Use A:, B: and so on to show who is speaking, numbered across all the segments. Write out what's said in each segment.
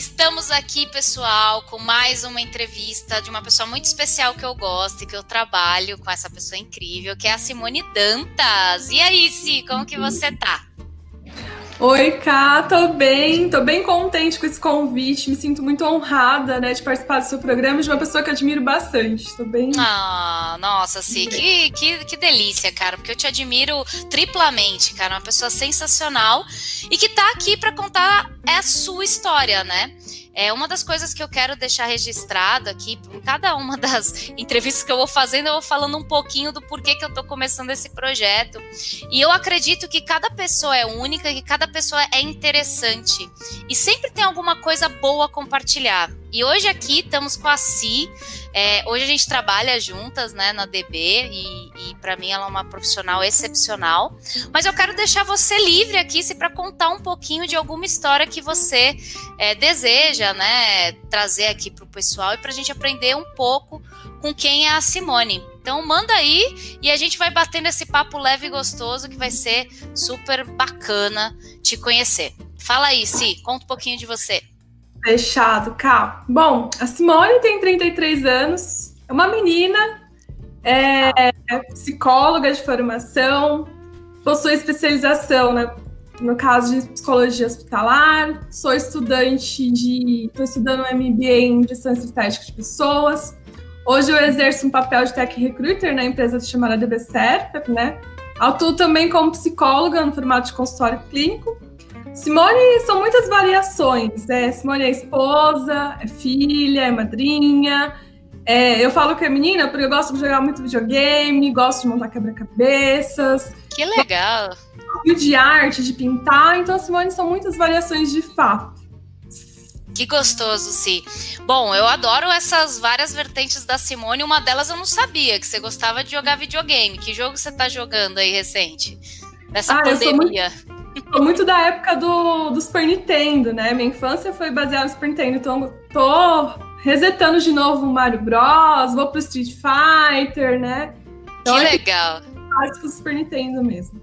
A: estamos aqui, pessoal, com mais uma entrevista de uma pessoa muito especial que eu gosto e que eu trabalho com essa pessoa incrível, que é a Simone Dantas. E aí, Si, como que você tá?
B: Oi, Ká, tô bem, tô bem contente com esse convite, me sinto muito honrada, né, de participar do seu programa de uma pessoa que eu admiro bastante, tô bem...
A: Ah, nossa, sim, que, que, que delícia, cara, porque eu te admiro triplamente, cara, uma pessoa sensacional e que tá aqui para contar a sua história, né? É uma das coisas que eu quero deixar registrado aqui, em cada uma das entrevistas que eu vou fazendo, eu vou falando um pouquinho do porquê que eu estou começando esse projeto. E eu acredito que cada pessoa é única, que cada pessoa é interessante. E sempre tem alguma coisa boa a compartilhar. E hoje aqui estamos com a Si. É, hoje a gente trabalha juntas, né, na DB e, e para mim ela é uma profissional excepcional. Mas eu quero deixar você livre aqui, se para contar um pouquinho de alguma história que você é, deseja, né, trazer aqui para o pessoal e para a gente aprender um pouco com quem é a Simone. Então manda aí e a gente vai batendo esse papo leve e gostoso que vai ser super bacana te conhecer. Fala aí, Si, conta um pouquinho de você.
B: Fechado, Cá. Bom, a Simone tem 33 anos, é uma menina, é, é psicóloga de formação, possui especialização né, no caso de psicologia hospitalar, sou estudante de. estou estudando um MBA em gestão estratégica de pessoas. Hoje eu exerço um papel de tech recruiter na empresa chamada DBCERP, né? Atuo também como psicóloga no formato de consultório clínico Simone são muitas variações. É, Simone é esposa, é filha, é madrinha. É, eu falo que é menina porque eu gosto de jogar muito videogame, gosto de montar quebra-cabeças.
A: Que legal!
B: De arte, de pintar. Então, a Simone são muitas variações de fato.
A: Que gostoso, Si. Bom, eu adoro essas várias vertentes da Simone. Uma delas eu não sabia, que você gostava de jogar videogame. Que jogo você está jogando aí recente? Nessa ah, pandemia.
B: Sou muito da época do, do Super Nintendo, né? Minha infância foi baseada no Super Nintendo, então tô resetando de novo o Mario Bros, vou pro Street Fighter, né?
A: Então, que legal.
B: Acho que o Super Nintendo mesmo.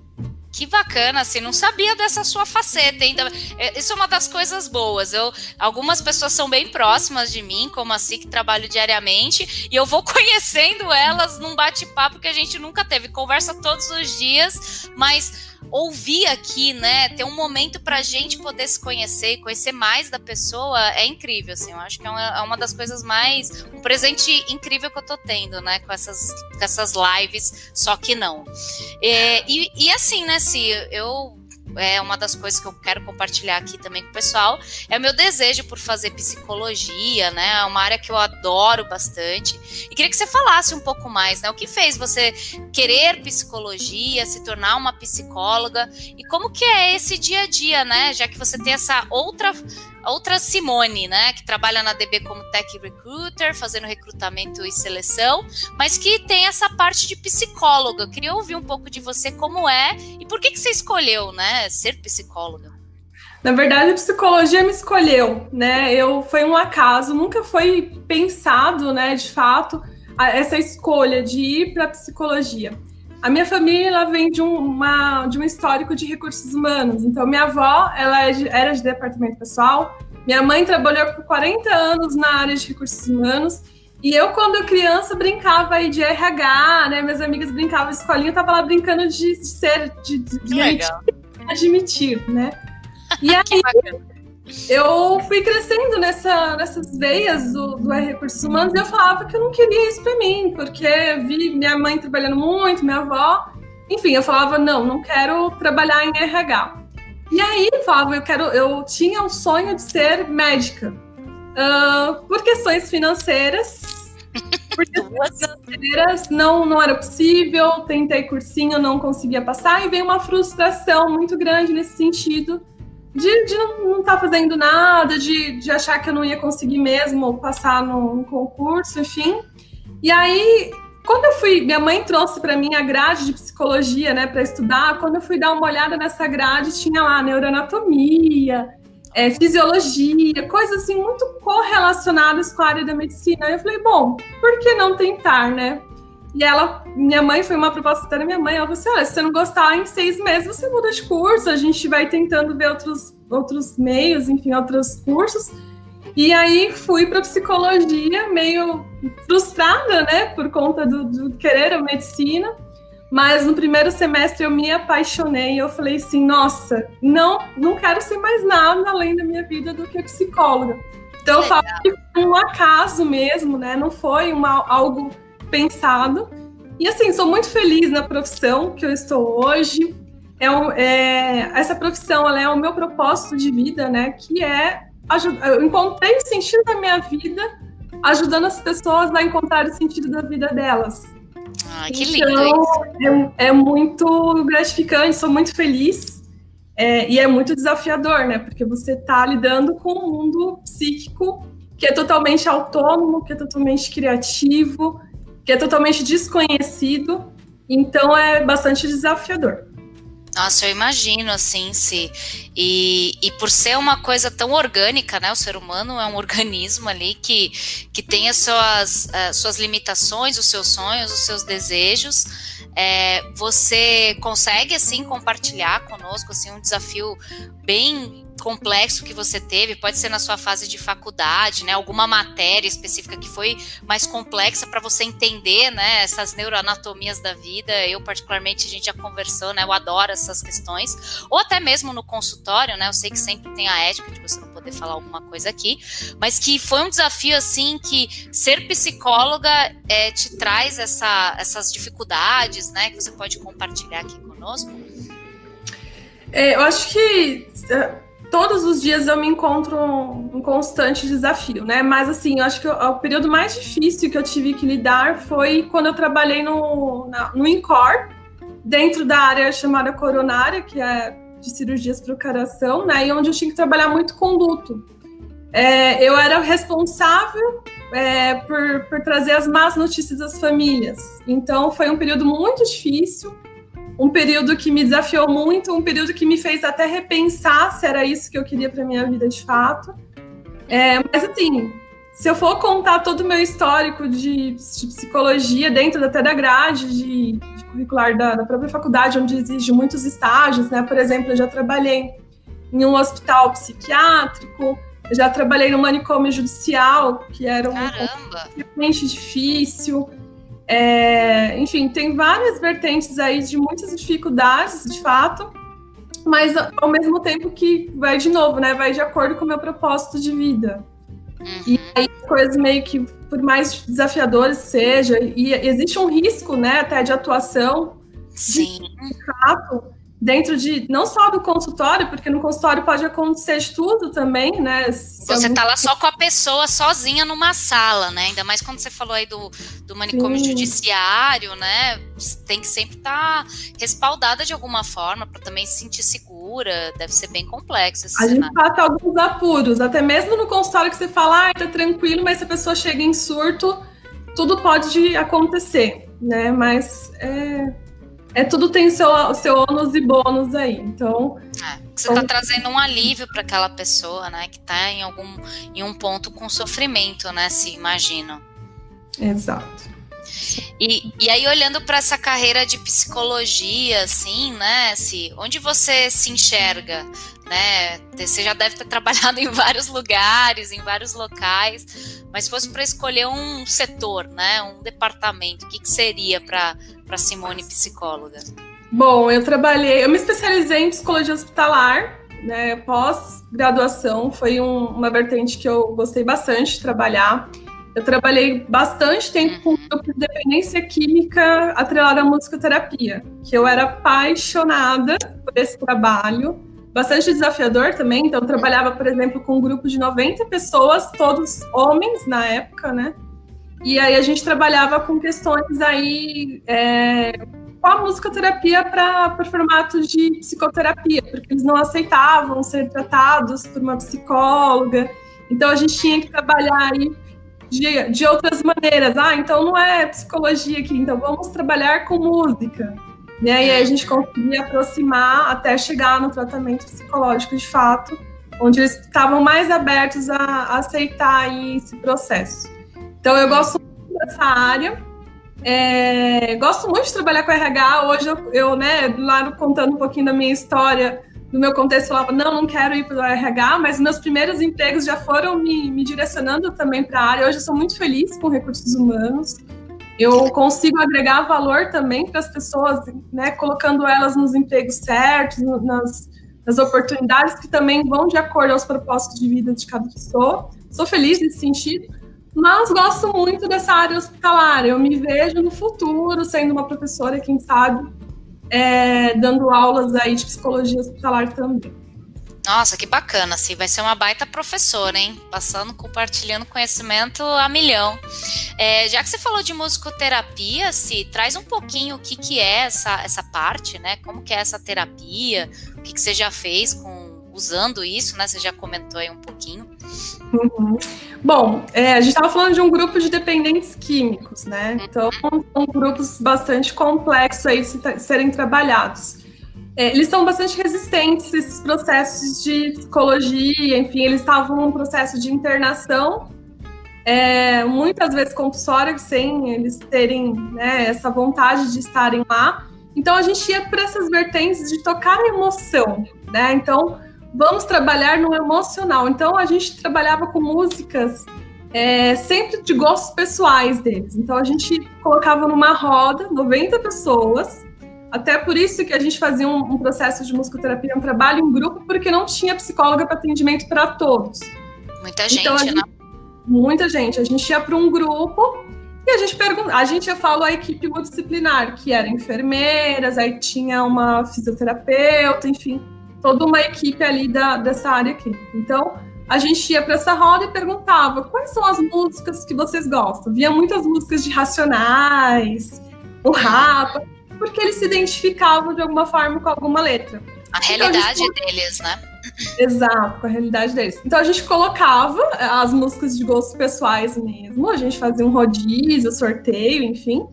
A: Que bacana, assim, não sabia dessa sua faceta ainda. É, isso é uma das coisas boas. Eu, algumas pessoas são bem próximas de mim, como assim, que trabalho diariamente, e eu vou conhecendo elas num bate-papo que a gente nunca teve. Conversa todos os dias, mas ouvir aqui, né, ter um momento para a gente poder se conhecer e conhecer mais da pessoa é incrível, assim, eu acho que é uma, é uma, das coisas mais, um presente incrível que eu tô tendo, né, com essas, com essas lives, só que não. É, e, e assim, né, se eu é uma das coisas que eu quero compartilhar aqui também com o pessoal, é o meu desejo por fazer psicologia, né? É uma área que eu adoro bastante. E queria que você falasse um pouco mais, né? O que fez você querer psicologia, se tornar uma psicóloga e como que é esse dia a dia, né? Já que você tem essa outra outra Simone, né, que trabalha na DB como Tech Recruiter, fazendo recrutamento e seleção, mas que tem essa parte de psicóloga. Eu queria ouvir um pouco de você como é e por que que você escolheu, né, ser psicóloga.
B: Na verdade, a psicologia me escolheu, né? Eu foi um acaso, nunca foi pensado, né, de fato, essa escolha de ir para psicologia. A minha família ela vem de, um, uma, de um histórico de recursos humanos. Então, minha avó ela é era de departamento pessoal, minha mãe trabalhou por 40 anos na área de recursos humanos. E eu, quando criança, brincava aí de RH, né? Minhas amigas brincavam de escolinha, eu tava lá brincando de, de ser, de, de, de admitir, né? E aí, eu fui crescendo nessa, nessas veias do, do recursos humanos e eu falava que eu não queria isso para mim, porque vi minha mãe trabalhando muito, minha avó. Enfim, eu falava, não, não quero trabalhar em RH. E aí, eu falava, eu quero, eu tinha o sonho de ser médica. Uh, por questões financeiras, por questões financeiras não, não era possível, tentei cursinho, não conseguia passar, e veio uma frustração muito grande nesse sentido de, de não estar tá fazendo nada, de, de achar que eu não ia conseguir mesmo passar num concurso, enfim. E aí, quando eu fui, minha mãe trouxe para mim a grade de psicologia, né, para estudar. Quando eu fui dar uma olhada nessa grade, tinha lá neuroanatomia, é, fisiologia, coisas assim muito correlacionadas com a área da medicina. Aí eu falei, bom, por que não tentar, né? E ela, minha mãe, foi uma proposta da minha mãe, ela falou assim, olha, se você não gostar, em seis meses você muda de curso, a gente vai tentando ver outros, outros meios, enfim, outros cursos. E aí fui para psicologia, meio frustrada, né, por conta do, do, querer a medicina. Mas no primeiro semestre eu me apaixonei e eu falei assim, nossa, não, não quero ser mais nada além da minha vida do que psicóloga. Então eu falo que foi um acaso mesmo, né? Não foi uma, algo pensado. E assim, sou muito feliz na profissão que eu estou hoje. É, um, é essa profissão é o meu propósito de vida, né? Que é ajudar. Eu encontrei o sentido da minha vida ajudando as pessoas a encontrar o sentido da vida delas.
A: Ah, que lindo! Então,
B: é, é, muito gratificante, sou muito feliz. É, e é muito desafiador, né? Porque você está lidando com um mundo psíquico que é totalmente autônomo, que é totalmente criativo, que é totalmente desconhecido. Então é bastante desafiador.
A: Nossa, eu imagino, assim, se. E, e por ser uma coisa tão orgânica, né? O ser humano é um organismo ali que, que tem as suas, as suas limitações, os seus sonhos, os seus desejos. É, você consegue, assim, compartilhar conosco, assim, um desafio bem complexo que você teve, pode ser na sua fase de faculdade, né? Alguma matéria específica que foi mais complexa para você entender, né? Essas neuroanatomias da vida. Eu, particularmente, a gente já conversou, né? Eu adoro essas questões. Ou até mesmo no consultório, né? Eu sei que sempre tem a ética de você não poder falar alguma coisa aqui, mas que foi um desafio, assim, que ser psicóloga é, te traz essa, essas dificuldades, né? Que você pode compartilhar aqui conosco.
B: É, eu acho que todos os dias eu me encontro um, um, constante desafio, né? Mas assim, eu acho que o, o, período mais difícil que eu tive que lidar foi quando eu trabalhei no, na, no INCOR, dentro da área chamada coronária, que é de cirurgias para o coração, né? E onde eu tinha que trabalhar muito com luto. É, eu era responsável é, por, por trazer as más notícias das famílias. Então foi um período muito difícil um período que me desafiou muito, um período que me fez até repensar se era isso que eu queria para minha vida de fato. É, mas assim, se eu for contar todo o meu histórico de, de psicologia dentro até da grade de, de curricular da, da, própria faculdade, onde exige muitos estágios, né? Por exemplo, eu já trabalhei em um hospital psiquiátrico, eu já trabalhei no manicômio judicial, que era um realmente difícil. É, enfim, tem várias vertentes aí de muitas dificuldades, de fato, mas ao mesmo tempo que vai de novo, né? Vai de acordo com o meu propósito de vida. Uhum. E aí coisas meio que, por mais desafiadoras seja, e existe um risco, né, até de atuação
A: Sim.
B: de fato, dentro de não só do consultório, porque no consultório pode acontecer de tudo também, né?
A: Se você tá lá só com a pessoa sozinha numa sala, né? Ainda mais quando você falou aí do, do manicômio Sim. judiciário, né? Tem que sempre estar tá respaldada de alguma forma para também se sentir segura. Deve ser bem complexo.
B: a cenário. gente passa alguns apuros, até mesmo no consultório que você fala, ah, tá tranquilo, mas se a pessoa chega em surto, tudo pode acontecer, né? Mas é é tudo tem seu, seu ônus e bônus aí. Então.
A: É, você está trazendo um alívio para aquela pessoa, né? Que está em algum em um ponto com sofrimento, né? Se imagina.
B: Exato.
A: E, e aí, olhando para essa carreira de psicologia, assim, né, se, onde você se enxerga, né? Você já deve ter trabalhado em vários lugares, em vários locais, mas se fosse para escolher um setor, né, um departamento, o que, que seria para Simone psicóloga?
B: Bom, eu trabalhei, eu me especializei em psicologia hospitalar, né, pós-graduação, foi um, uma vertente que eu gostei bastante de trabalhar. Eu trabalhei bastante tempo com uhum. grupo de dependência química atrelada à musicoterapia, que eu era apaixonada por esse trabalho, bastante desafiador também. Então, eu trabalhava, por exemplo, com um grupo de 90 pessoas, todos homens na época, né? E aí a gente trabalhava com questões aí é, com a musicoterapia para formato de psicoterapia, porque eles não aceitavam ser tratados por uma psicóloga. Então a gente tinha que trabalhar aí de, de outras maneiras. Ah, então não é psicologia aqui, então vamos trabalhar com música. Né? E aí a gente conseguia aproximar até chegar no tratamento psicológico de fato, onde eles estavam mais abertos a, a aceitar esse processo. Então eu gosto muito dessa área. É, gosto muito de trabalhar com RH. Hoje eu, eu né, lá contando um pouquinho da minha história, no meu contexto falava, não, não quero ir para o RH, mas meus primeiros empregos já foram me, me direcionando também para a área. Hoje eu sou muito feliz com recursos humanos. Eu consigo agregar valor também para as pessoas, né, colocando elas nos empregos certos, nas, nas oportunidades que também vão de acordo aos propósitos de vida de cada pessoa. Sou feliz nesse sentido, mas gosto muito dessa área hospitalar. Eu me vejo no futuro sendo uma professora, quem sabe, é, dando aulas aí de psicologia hospitalar também.
A: Nossa, que bacana, assim, vai ser uma baita professora, hein? Passando, compartilhando conhecimento a milhão. É, já que você falou de musicoterapia, se traz um pouquinho o que, que é essa, essa parte, né? Como que é essa terapia, o que, que você já fez com usando isso, né? Você já comentou aí um pouquinho.
B: Uhum. Bom, é, a gente estava falando de um grupo de dependentes químicos, né? Então, são grupos bastante complexos aí de serem trabalhados. É, eles são bastante resistentes a esses processos de psicologia, enfim, eles estavam num processo de internação, é, muitas vezes compulsória, sem eles terem né, essa vontade de estarem lá. Então, a gente ia para essas vertentes de tocar a emoção, né? Então, vamos trabalhar no emocional. Então a gente trabalhava com músicas é, sempre de gostos pessoais deles. Então a gente colocava numa roda 90 pessoas. Até por isso que a gente fazia um, um processo de musicoterapia, um trabalho em grupo, porque não tinha psicóloga para atendimento para todos.
A: Muita gente, então, gente, né?
B: Muita gente. A gente ia para um grupo e a gente pergunta, a gente já falou a equipe multidisciplinar, que era enfermeiras, aí tinha uma fisioterapeuta, enfim toda uma equipe ali da, dessa área aqui. Então, a gente ia para essa roda e perguntava quais são as músicas que vocês gostam. Via muitas músicas de Racionais, o Rapa, porque eles se identificavam de alguma forma com alguma letra.
A: A realidade então, a gente... deles, né?
B: Exato, com a realidade deles. Então a gente colocava as músicas de gostos pessoais mesmo, a gente fazia um rodízio, sorteio, enfim.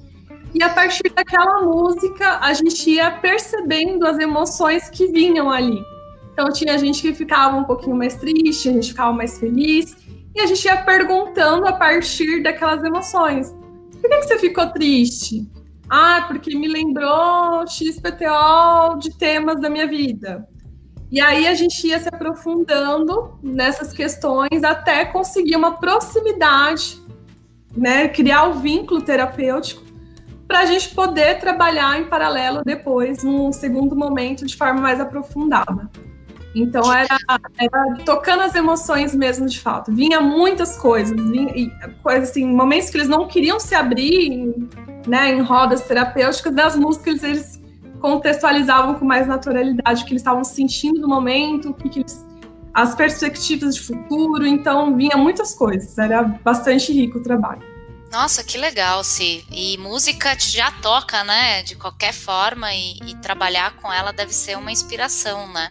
B: E a partir daquela música, a gente ia percebendo as emoções que vinham ali. Então tinha gente que ficava um pouquinho mais triste, a gente ficava mais feliz, e a gente ia perguntando a partir daquelas emoções. Por que, que você ficou triste? Ah, porque me lembrou XPTO de temas da minha vida. E aí a gente ia se aprofundando nessas questões até conseguir uma proximidade, né, criar o um vínculo terapêutico para a gente poder trabalhar em paralelo depois, num segundo momento, de forma mais aprofundada. Então era, era tocando as emoções mesmo de fato. Vinha muitas coisas, vinha, coisas assim, momentos que eles não queriam se abrir, né, em rodas terapêuticas, das músicas eles contextualizavam com mais naturalidade o que eles estavam sentindo no momento, o que, que eles, as perspectivas de futuro. Então vinha muitas coisas. Era bastante rico o trabalho.
A: Nossa, que legal, Si. E música já toca, né? De qualquer forma, e, e trabalhar com ela deve ser uma inspiração, né?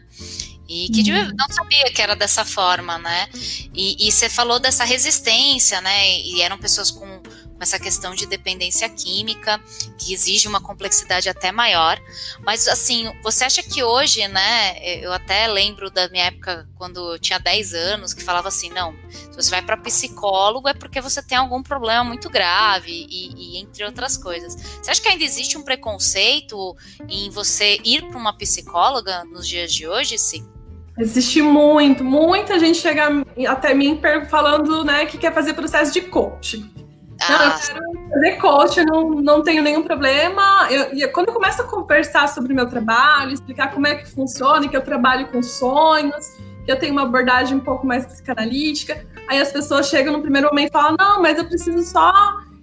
A: E que uhum. não sabia que era dessa forma, né? E, e você falou dessa resistência, né? E eram pessoas com essa questão de dependência química, que exige uma complexidade até maior. Mas, assim, você acha que hoje, né? Eu até lembro da minha época, quando eu tinha 10 anos, que falava assim: não, se você vai para psicólogo é porque você tem algum problema muito grave, e, e entre outras coisas. Você acha que ainda existe um preconceito em você ir para uma psicóloga nos dias de hoje, sim?
B: Existe muito, muita gente chega até mim falando, né, que quer fazer processo de coaching. Não, eu ah. quero fazer coach, não, não tenho nenhum problema. Eu, eu, quando eu começo a conversar sobre o meu trabalho, explicar como é que funciona, que eu trabalho com sonhos, que eu tenho uma abordagem um pouco mais psicanalítica, aí as pessoas chegam no primeiro momento e falam: não, mas eu preciso só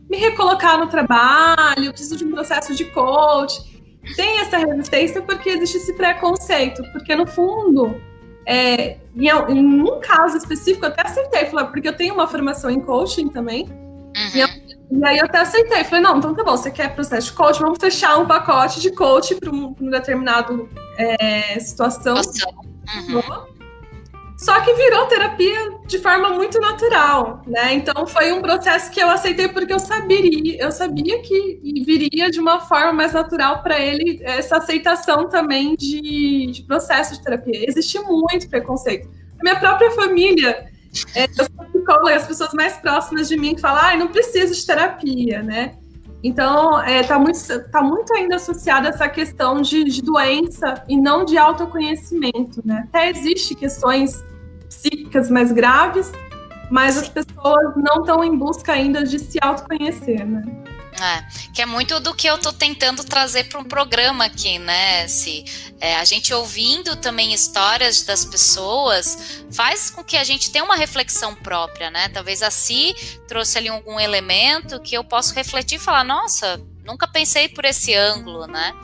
B: me recolocar no trabalho, eu preciso de um processo de coach. Tem essa resistência porque existe esse preconceito, porque no fundo, é, em, em, um caso específico, eu até aceitei, porque eu tenho uma formação em coaching também, Uhum. E, eu, e, aí eu até aceitei. Falei, não, então tá bom, você quer processo de coach? Vamos fechar um pacote de coach para um, um, determinado é, situação. Uhum. Só que virou terapia de forma muito natural, né? Então foi um processo que eu aceitei porque eu sabia, eu sabia que viria de uma forma mais natural para ele essa aceitação também de, de processo de terapia. Existe muito preconceito. A minha própria família é, eu sou psicóloga, as pessoas mais próximas de mim falam, ah, não preciso de terapia, né? Então, está é, tá muito, tá muito ainda associada essa questão de, de, doença e não de autoconhecimento, né? Até existe questões psíquicas mais graves, mas as pessoas não estão em busca ainda de se autoconhecer, né?
A: É, que é muito do que eu estou tentando trazer para um programa aqui, né? Se é, a gente ouvindo também histórias das pessoas faz com que a gente tenha uma reflexão própria, né? Talvez a Si trouxe ali algum elemento que eu posso refletir e falar, nossa, nunca pensei por esse ângulo, né?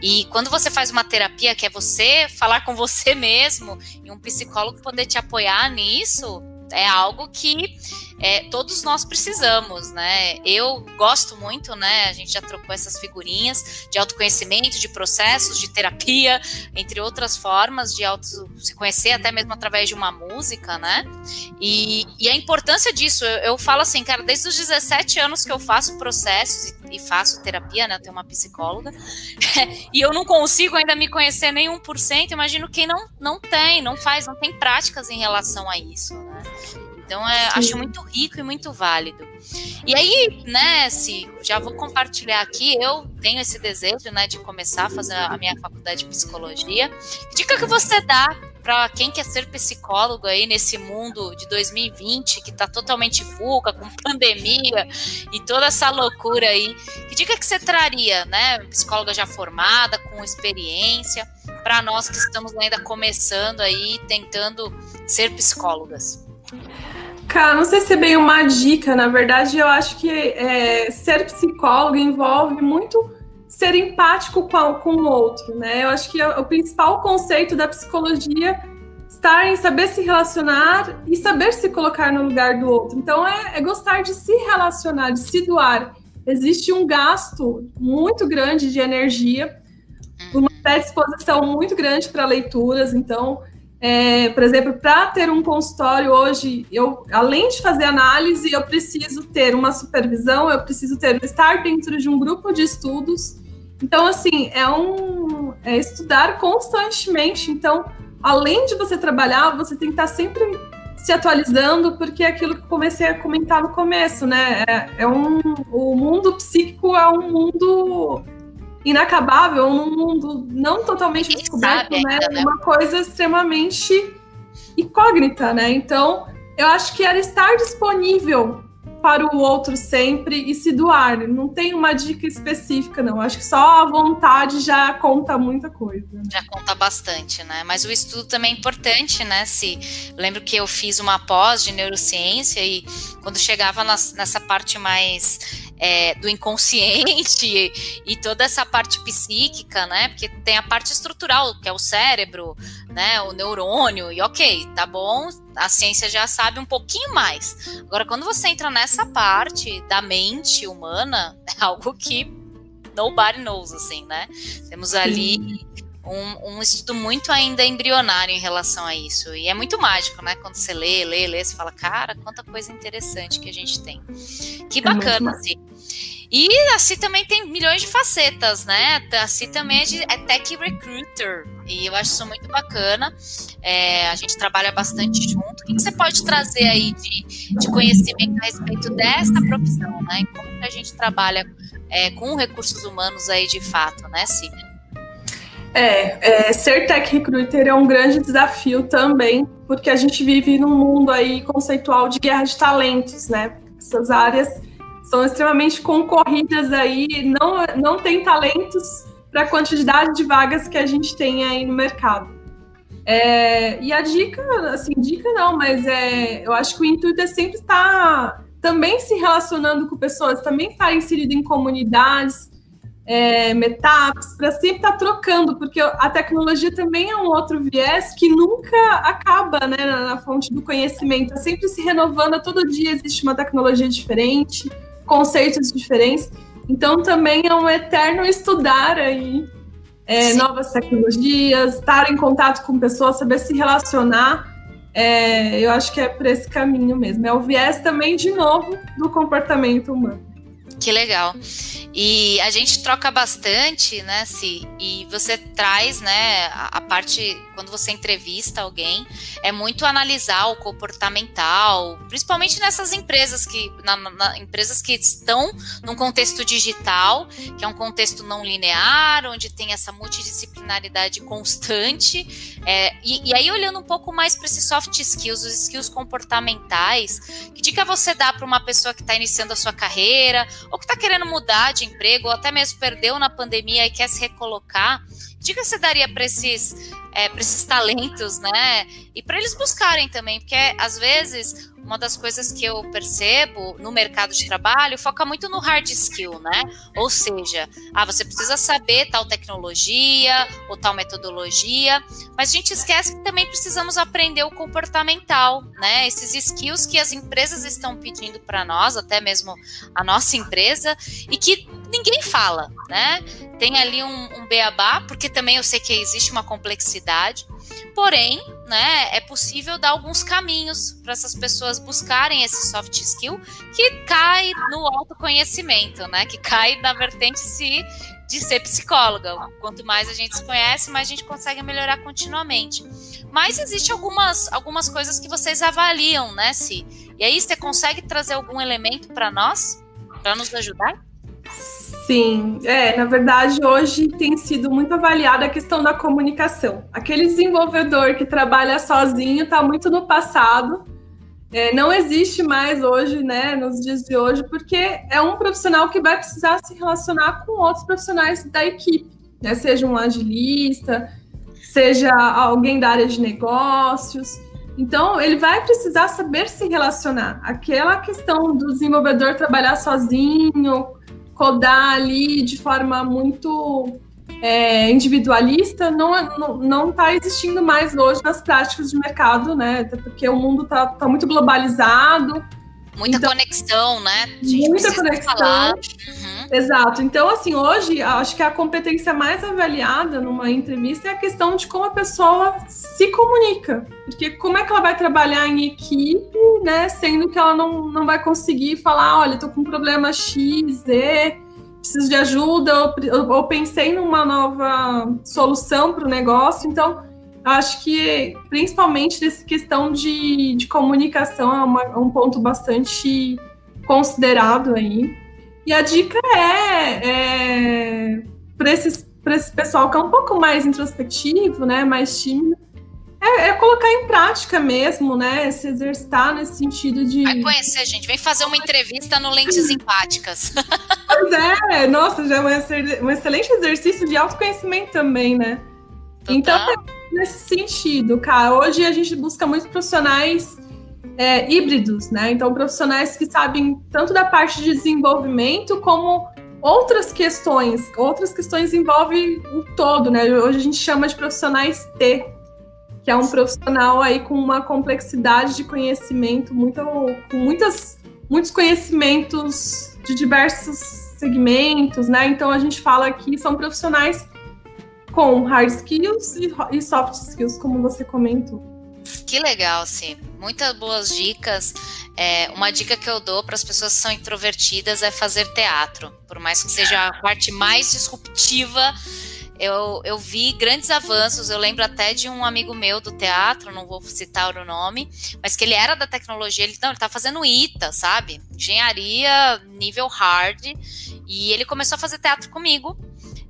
A: E quando você faz uma terapia que é você falar com você mesmo e um psicólogo poder te apoiar nisso, é algo que é, todos nós precisamos, né? Eu gosto muito, né? A gente já trocou essas figurinhas de autoconhecimento, de processos, de terapia, entre outras formas de auto se conhecer, até mesmo através de uma música, né? E, e a importância disso, eu, eu, falo assim, cara, desde os 17 anos que eu faço processos e, e faço terapia, né? Eu tenho uma psicóloga, e eu não consigo ainda me conhecer nem 1%, imagino quem não, não tem, não faz, não tem práticas em relação a isso? Então, é, acho muito rico e muito válido. E aí, né, se já vou compartilhar aqui, eu tenho esse desejo, né, de começar a fazer a minha faculdade de psicologia. Que dica que você dá para quem quer ser psicólogo aí nesse mundo de 2020 que está totalmente vulca, com pandemia e toda essa loucura aí? Que dica que você traria, né, psicóloga já formada, com experiência, para nós que estamos ainda começando aí, tentando ser psicólogas?
B: Cara, não sei se é bem uma dica, na verdade, eu acho que é, ser psicólogo envolve muito ser empático com, a, com o outro, né? Eu acho que o principal conceito da psicologia está em saber se relacionar e saber se colocar no lugar do outro. Então, é, é gostar de se relacionar, de se doar. Existe um gasto muito grande de energia, uma predisposição muito grande para leituras, então é, por exemplo, para ter um consultório hoje, eu, além de fazer análise, eu preciso ter uma supervisão, eu preciso ter estar dentro de um grupo de estudos. Então, assim, é um é estudar constantemente. Então, além de você trabalhar, você tem que estar sempre se atualizando, porque é aquilo que comecei a comentar no começo, né? É, é um, o mundo psíquico é um mundo inacabável, num mundo não totalmente descoberto, né? Ainda, né? Uma coisa extremamente incógnita, né? Então, eu acho que era estar disponível para o outro sempre e se doar. Não tem uma dica específica, não. Acho que só a vontade já conta muita coisa.
A: Já conta bastante, né? Mas o estudo também é importante, né? Se lembro que eu fiz uma pós de neurociência e quando chegava nas, nessa parte mais é, do inconsciente e, e, toda essa parte psíquica, né? Porque tem a parte estrutural, que é o cérebro, né? O neurônio, e ok, tá bom, a ciência já sabe um pouquinho mais. Agora, quando você entra nessa parte da mente humana, é algo que nobody knows, assim, né? Temos ali um, um, estudo muito ainda embrionário em relação a isso. E é muito mágico, né? Quando você lê, lê, lê, você fala, cara, quanta coisa interessante que a gente tem. Que é bacana, assim. E a CI também tem milhões de facetas, né? A CI também é, de, é tech recruiter. E eu acho isso muito bacana. É, a gente trabalha bastante junto. O que você pode trazer aí de, de conhecimento a respeito dessa profissão, né? Como a gente trabalha é, com recursos humanos aí de fato, né, Sim?
B: É, é, ser tech recruiter é um grande desafio também, porque a gente vive num mundo aí conceitual de guerra de talentos, né? Essas áreas são extremamente concorridas aí, não, não tem talentos para a quantidade de vagas que a gente tem aí no mercado. É, e a dica, assim, dica não, mas é, eu acho que o intuito é sempre estar também se relacionando com pessoas, também estar inserido em comunidades, é, para sempre estar trocando, porque a tecnologia também é um outro viés que nunca acaba né, na, na fonte do conhecimento, é sempre se renovando, todo dia existe uma tecnologia diferente, conceitos diferentes. Então também é um eterno estudar aí é, novas tecnologias, estar em contato com pessoas, saber se relacionar. É, eu acho que é por esse caminho mesmo. É o viés também, de novo, do comportamento humano.
A: Que legal. E a gente troca bastante, né, Si? E você traz, né, a, a parte quando você entrevista alguém, é muito analisar o comportamental, principalmente nessas empresas que, na, na, empresas que estão num contexto digital, que é um contexto não linear, onde tem essa multidisciplinaridade constante. É, e, e aí, olhando um pouco mais para esses soft skills, os skills comportamentais, que dica você dá para uma pessoa que está iniciando a sua carreira, ou que está querendo mudar de emprego, ou até mesmo perdeu na pandemia e quer se recolocar? Dica você daria para esses, é, esses talentos, né? E para eles buscarem também, porque às vezes uma das coisas que eu percebo no mercado de trabalho foca muito no hard skill, né? Ou seja, ah, você precisa saber tal tecnologia ou tal metodologia, mas a gente esquece que também precisamos aprender o comportamental, né? Esses skills que as empresas estão pedindo para nós, até mesmo a nossa empresa, e que ninguém fala, né? Tem ali um, um beabá, porque também eu sei que existe uma complexidade, porém, né, é possível dar alguns caminhos para essas pessoas buscarem esse soft skill que cai no autoconhecimento, né? Que cai na vertente se de ser psicóloga. Quanto mais a gente se conhece, mais a gente consegue melhorar continuamente. Mas existe algumas, algumas coisas que vocês avaliam, né, Si? E aí você consegue trazer algum elemento para nós, para nos ajudar?
B: Sim, é, na verdade, hoje tem sido muito avaliada a questão da comunicação. Aquele desenvolvedor que trabalha sozinho está muito no passado, é, não existe mais hoje, né, nos dias de hoje, porque é um profissional que vai precisar se relacionar com outros profissionais da equipe, né, seja um agilista, seja alguém da área de negócios. Então, ele vai precisar saber se relacionar. Aquela questão do desenvolvedor trabalhar sozinho, codar ali de forma muito é, individualista não está tá existindo mais hoje nas práticas de mercado, né? Até porque o mundo está tá muito globalizado.
A: Muita então, conexão, né?
B: muita conexão. Exato. Então, assim, hoje, acho que a competência mais avaliada numa entrevista é a questão de como a pessoa se comunica. Porque como é que ela vai trabalhar em equipe, né? Sendo que ela não, não vai conseguir falar, olha, tô com um problema X, Z, preciso de ajuda, ou, ou pensei numa nova solução para o negócio. Então, acho que principalmente essa questão de, de comunicação é uma, um ponto bastante considerado aí. E a dica é, é para esse pessoal que é um pouco mais introspectivo, né, mais tímido, é, é, colocar em prática mesmo, né? Se exercitar nesse sentido de.
A: Vai conhecer, gente. Vem fazer uma entrevista no Lentes Empáticas.
B: Pois é, nossa, já é um excelente exercício de autoconhecimento também, né? Total. Então, nesse sentido, cara. Hoje a gente busca muitos profissionais é, híbridos, né? Então, profissionais que sabem tanto da parte de desenvolvimento como outras questões. Outras questões envolvem o todo, né? Hoje a gente chama de profissionais T, que é um profissional aí com uma complexidade de conhecimento, muito, com muitas, muitos conhecimentos de diversos segmentos, né? Então a gente fala aqui são profissionais com hard skills e soft skills, como você comentou.
A: Que legal, sim. Muitas boas dicas. É, uma dica que eu dou para as pessoas que são introvertidas é fazer teatro. Por mais que seja a parte mais disruptiva eu, eu vi grandes avanços. Eu lembro até de um amigo meu do teatro, não vou citar o nome, mas que ele era da tecnologia. Ele, não, ele tá fazendo ITA, sabe? Engenharia nível hard. E ele começou a fazer teatro comigo.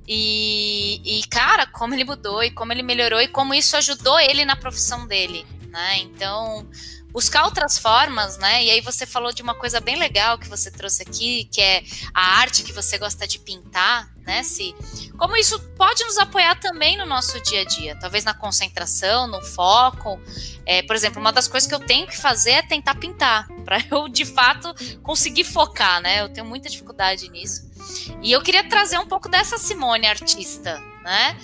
A: E, e, cara, como ele mudou e como ele melhorou e como isso ajudou ele na profissão dele, né? Então, buscar outras formas, né? E aí você falou de uma coisa bem legal que você trouxe aqui, que é a arte que você gosta de pintar, né? Se como isso pode nos apoiar também no nosso dia a dia, talvez na concentração, no foco. É, por exemplo, uma das coisas que eu tenho que fazer é tentar pintar, para eu de fato conseguir focar, né? Eu tenho muita dificuldade nisso. E eu queria trazer um pouco dessa Simone artista, né?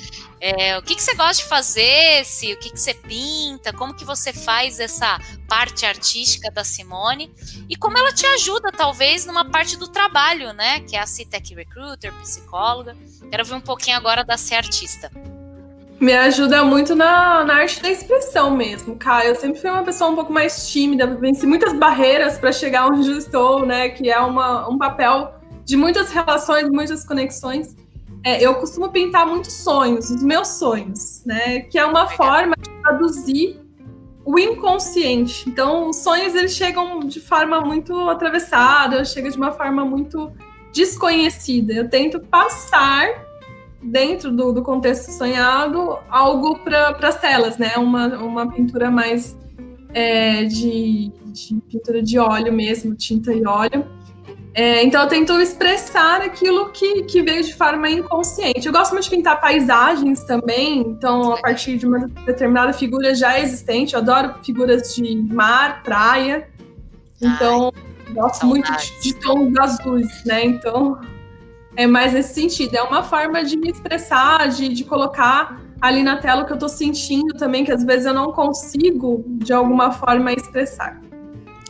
A: É, o que, que você gosta de fazer, se, o que, que você pinta, como que você faz essa parte artística da Simone e como ela te ajuda, talvez, numa parte do trabalho, né? Que é a CITEC Recruiter, psicóloga. Quero ver um pouquinho agora da ser artista.
B: Me ajuda muito na, na arte da expressão mesmo, cara. Eu sempre fui uma pessoa um pouco mais tímida, venci muitas barreiras para chegar onde eu estou, né? Que é uma, um papel de muitas relações, muitas conexões. é, eu costumo pintar muitos sonhos, os meus sonhos, né? Que é uma forma de traduzir o inconsciente. Então, os sonhos eles chegam de forma muito atravessada, chegam de uma forma muito desconhecida. Eu tento passar dentro do, do contexto sonhado algo para as telas, né? Uma, uma pintura mais é, de, de pintura de óleo mesmo, tinta e óleo. É, então eu tento expressar aquilo que, que veio de forma inconsciente. Eu gosto muito de pintar paisagens também, então a partir de uma determinada figura já existente. Eu adoro figuras de mar, praia. Então Ai, gosto muito de, de tons azuis, né? Então é mais nesse sentido. É uma forma de me expressar, de, de colocar ali na tela o que eu estou sentindo também, que às vezes eu não consigo de alguma forma expressar.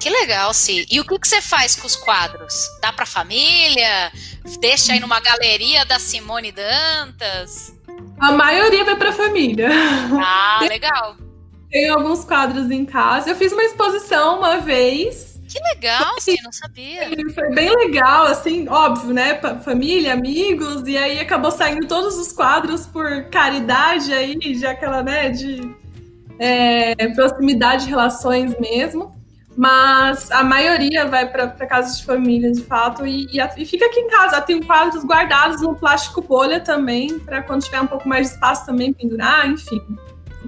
A: Que legal, sim. E o que, que você faz com os quadros? Dá para família? Deixa aí numa galeria da Simone Dantas?
B: A maioria vai para família.
A: Ah, legal.
B: Tenho alguns quadros em casa. Eu fiz uma exposição uma vez.
A: Que legal, sim, não sabia.
B: Foi bem legal, assim, óbvio, né? Família, amigos, e aí acabou saindo todos os quadros por caridade aí, já aquela, né, de é, proximidade de relações mesmo mas a maioria vai para casa de família, de fato, e, e, e, fica aqui em casa. Tem quadros guardados no plástico bolha também, para quando tiver um pouco mais de espaço também pendurar, enfim.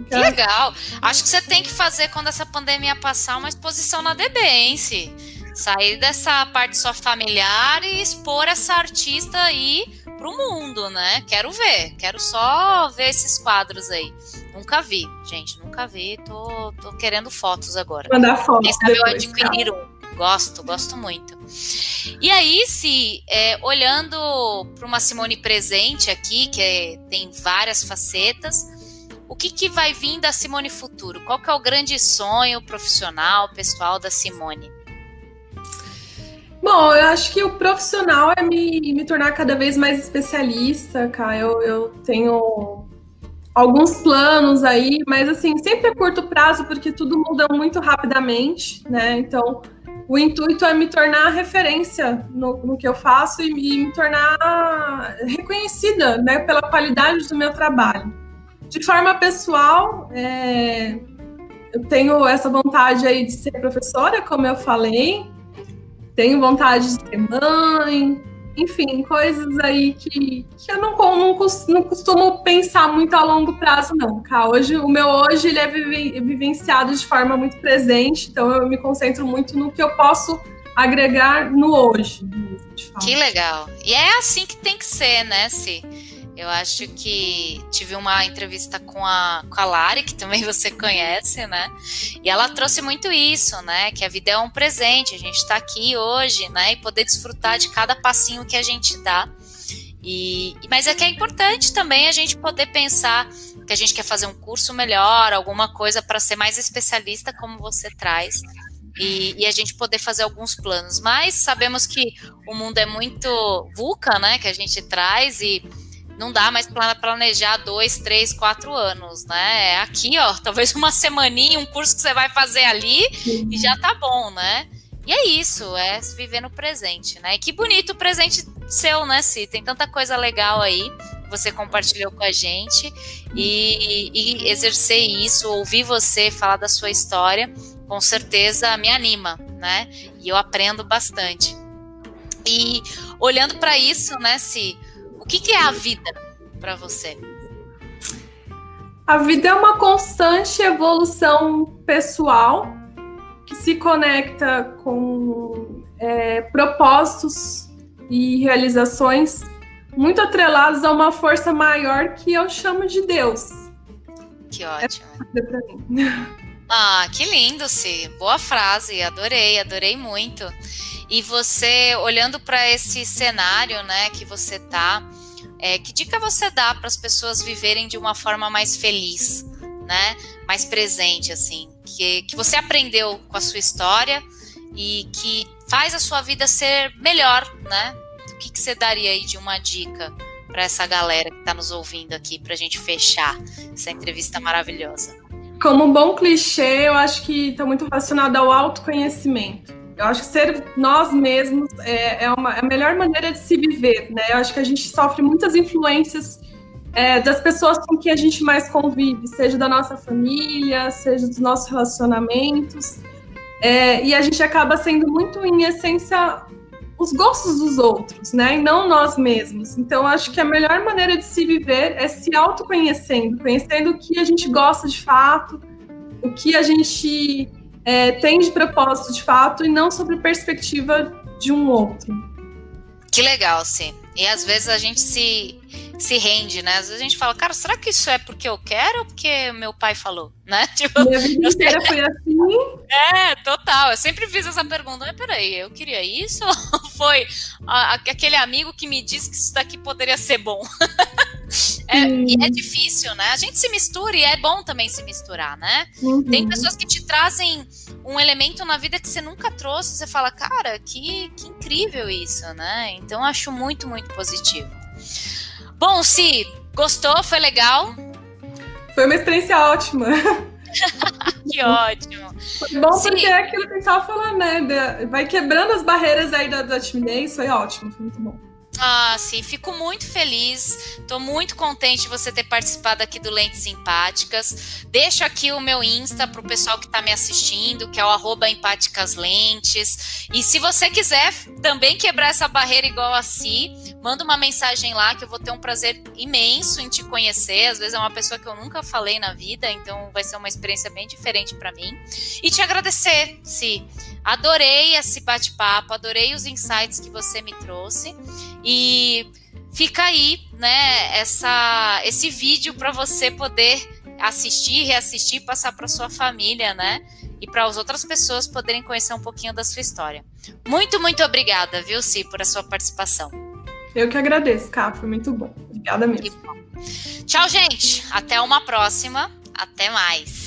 A: Que legal. Acho que você tem que fazer, quando essa pandemia passar, uma exposição na DBense. Sair dessa parte só familiar e expor essa artista aí pro mundo, né? Quero ver, quero só ver esses quadros aí. Nunca vi, gente, nunca vi. Tô, tô querendo fotos agora.
B: Mandar fotos. Quem
A: sabe eu adquirir um. Gosto, gosto muito. E aí, se é, olhando para uma Simone presente aqui, que é, tem várias facetas, o que, que vai vir da Simone Futuro? Qual que é o grande sonho profissional, pessoal da Simone?
B: Bom, eu acho que o profissional é me, me tornar cada vez mais especialista, cara. Eu, eu tenho alguns planos aí, mas assim, sempre a curto prazo, porque tudo muda muito rapidamente, né? Então, o intuito é me tornar referência no, no que eu faço e, me tornar reconhecida, né, pela qualidade do meu trabalho. De forma pessoal, é, eu tenho essa vontade aí de ser professora, como eu falei, tenho vontade de ser mãe, enfim, coisas aí que, que eu não, não, não, costumo pensar muito a longo prazo, não. Hoje, o meu hoje ele é vivenciado de forma muito presente, então eu me concentro muito no que eu posso agregar no hoje.
A: Que legal. E é assim que tem que ser, né, Si? Eu acho que tive uma entrevista com a, com a Lari, que também você conhece, né? E ela trouxe muito isso, né? Que a vida é um presente, a gente está aqui hoje, né? E poder desfrutar de cada passinho que a gente dá. E, mas é que é importante também a gente poder pensar que a gente quer fazer um curso melhor, alguma coisa para ser mais especialista, como você traz. E, e, a gente poder fazer alguns planos. Mas sabemos que o mundo é muito VUCA, né? Que a gente traz e não dá mais para planejar dois, três, quatro anos, né? É aqui, ó, talvez uma semaninha, um curso que você vai fazer ali e já tá bom, né? E é isso, é viver no presente, né? E que bonito o presente seu, né, Si? Tem tanta coisa legal aí você compartilhou com a gente e, e exercer isso, ouvir você falar da sua história, com certeza me anima, né? E eu aprendo bastante. E olhando para isso, né, Si? O que, que é a vida para você?
B: A vida é uma constante evolução pessoal que se conecta com é, propósitos e realizações muito atrelados a uma força maior que eu chamo de Deus.
A: Que ótimo. É ah, que lindo, Si. Boa frase, adorei, adorei muito. E você, olhando para esse cenário, né, que você tá, é, que dica você dá para as pessoas viverem de uma forma mais feliz, né, mais presente, assim, que, que você aprendeu com a sua história e que faz a sua vida ser melhor, né? O que, que você daria aí de uma dica para essa galera que está nos ouvindo aqui, para a gente fechar essa entrevista maravilhosa?
B: Como um bom clichê, eu acho que está muito relacionado ao autoconhecimento Eu acho que ser nós mesmos é, é, uma, é a melhor maneira de se viver, né? Eu acho que a gente sofre muitas influências é, das pessoas com quem a gente mais convive, seja da nossa família, seja dos nossos relacionamentos. É, e a gente acaba sendo muito, em essência, os gostos dos outros, né? E não nós mesmos. Então, acho que a melhor maneira de se viver é se autoconhecendo, conhecendo o que a gente gosta de fato, o que a gente é, tem de propósito de fato, e não sobre perspectiva de um outro.
A: Que legal, sim. E às vezes a gente se se rende, né? Às vezes a gente fala, cara, será que isso é porque eu quero ou porque meu pai falou, né?
B: Tipo, Minha vida inteira foi assim.
A: É, total. Eu sempre fiz essa pergunta, mas peraí, eu queria isso ou foi a, aquele amigo que me disse que isso daqui poderia ser bom? é, e é difícil, né? A gente se mistura e é bom também se misturar, né? Uhum. Tem pessoas que te trazem um elemento na vida que você nunca trouxe, você fala, cara, que, que incrível isso, né? Então acho muito, muito positivo. Bom, Si, gostou? Foi legal?
B: Foi uma experiência ótima.
A: que ótimo.
B: Foi bom Sim. porque é aquilo que gente estava falando, né? Vai quebrando as barreiras aí da, da timidez, foi ótimo, foi muito bom.
A: Ah, sim, fico muito feliz. Tô muito contente de você ter participado aqui do Lentes Simpáticas. Deixo aqui o meu Insta pro pessoal que tá me assistindo, que é o arroba empáticaslentes. E se você quiser também quebrar essa barreira igual a si, manda uma mensagem lá que eu vou ter um prazer imenso em te conhecer. Às vezes é uma pessoa que eu nunca falei na vida, então vai ser uma experiência bem diferente para mim. E te agradecer, Si. Adorei esse bate-papo, adorei os insights que você me trouxe. E fica aí, né, essa, esse vídeo para você poder assistir, reassistir, passar para sua família, né? E para as outras pessoas poderem conhecer um pouquinho da sua história. Muito, muito obrigada, viu, Si, por a sua participação.
B: Eu que agradeço, Cá, foi muito bom. Obrigada mesmo.
A: Tchau, gente. Até uma próxima. Até mais.